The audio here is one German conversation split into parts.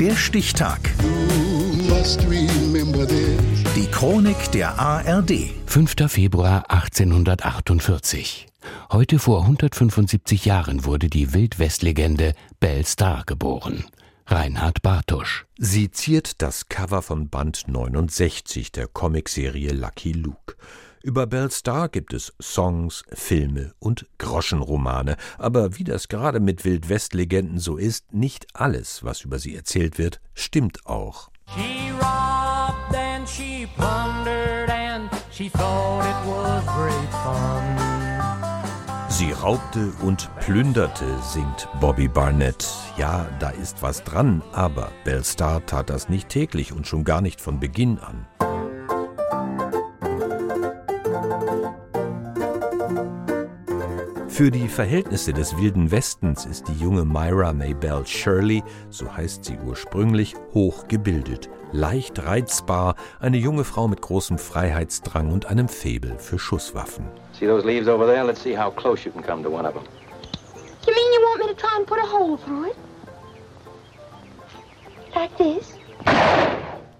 Der Stichtag. Die Chronik der ARD. 5. Februar 1848. Heute vor 175 Jahren wurde die Wildwestlegende Belle Star geboren. Reinhard Bartusch. Sie ziert das Cover von Band 69 der Comicserie Lucky Luke. Über Belle Star gibt es Songs, Filme und Groschenromane, aber wie das gerade mit Wildwest-Legenden so ist, nicht alles, was über sie erzählt wird, stimmt auch. She robbed and she plundered and she thought it was great fun. Sie raubte und plünderte, singt Bobby Barnett. Ja, da ist was dran, aber Belle Star tat das nicht täglich und schon gar nicht von Beginn an. Für die Verhältnisse des Wilden Westens ist die junge Myra Maybelle Shirley, so heißt sie ursprünglich, hochgebildet, leicht reizbar, eine junge Frau mit großem Freiheitsdrang und einem Faible für Schusswaffen. See those leaves over there? Let's see how close you can come to one of them. You mean you want me to try and put a hole through it? Like this?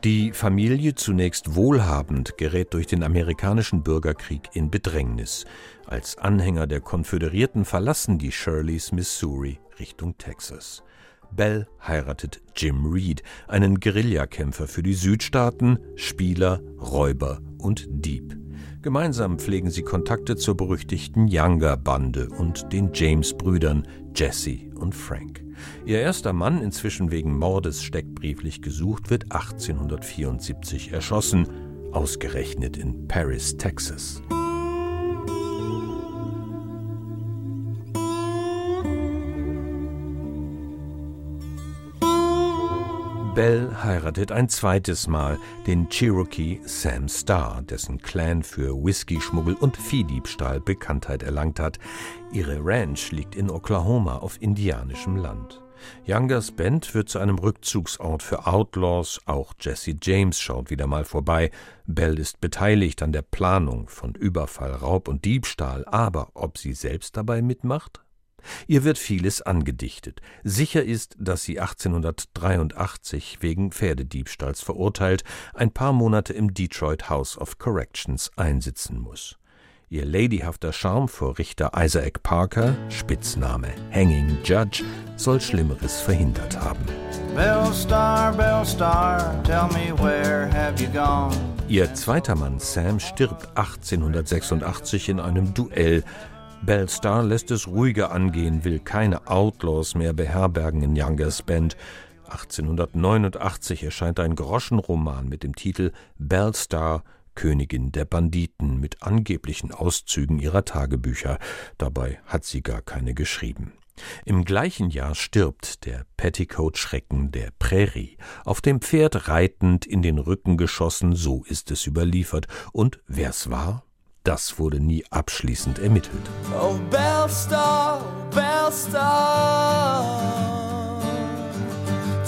Die Familie, zunächst wohlhabend, gerät durch den amerikanischen Bürgerkrieg in Bedrängnis. Als Anhänger der Konföderierten verlassen die Shirleys Missouri Richtung Texas. Bell heiratet Jim Reed, einen Guerillakämpfer für die Südstaaten, Spieler, Räuber und Dieb. Gemeinsam pflegen sie Kontakte zur berüchtigten Younger-Bande und den James-Brüdern Jesse und Frank. Ihr erster Mann, inzwischen wegen Mordes steckbrieflich gesucht, wird 1874 erschossen, ausgerechnet in Paris, Texas. Bell heiratet ein zweites Mal den Cherokee Sam Starr, dessen Clan für Whisky-Schmuggel und Viehdiebstahl Bekanntheit erlangt hat. Ihre Ranch liegt in Oklahoma auf indianischem Land. Youngers Band wird zu einem Rückzugsort für Outlaws, auch Jesse James schaut wieder mal vorbei. Bell ist beteiligt an der Planung von Überfall, Raub und Diebstahl, aber ob sie selbst dabei mitmacht? Ihr wird vieles angedichtet. Sicher ist, dass sie 1883 wegen Pferdediebstahls verurteilt, ein paar Monate im Detroit House of Corrections einsitzen muss. Ihr ladyhafter Charme vor Richter Isaac Parker, Spitzname Hanging Judge, soll Schlimmeres verhindert haben. Bell Star, Bell Star, tell me where have you gone? Ihr zweiter Mann Sam stirbt 1886 in einem Duell Belle Star lässt es ruhiger angehen, will keine Outlaws mehr beherbergen in Youngers Band. 1889 erscheint ein Groschenroman mit dem Titel Belle Star, Königin der Banditen, mit angeblichen Auszügen ihrer Tagebücher. Dabei hat sie gar keine geschrieben. Im gleichen Jahr stirbt der Petticoat-Schrecken der Prärie, auf dem Pferd reitend in den Rücken geschossen, so ist es überliefert. Und wer's war? Das wurde nie abschließend ermittelt. Oh, Bellstar, Bellstar,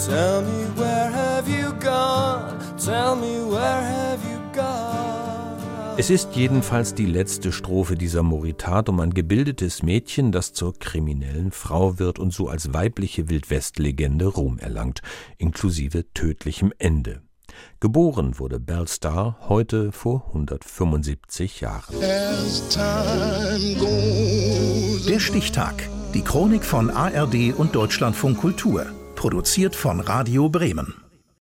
tell me where have you gone? Tell me where have you gone? Es ist jedenfalls die letzte Strophe dieser Moritat um ein gebildetes Mädchen, das zur kriminellen Frau wird und so als weibliche Wildwestlegende Ruhm erlangt, inklusive tödlichem Ende. Geboren wurde Belle Starr heute vor 175 Jahren. Der Stichtag. Die Chronik von ARD und Deutschlandfunk Kultur. Produziert von Radio Bremen.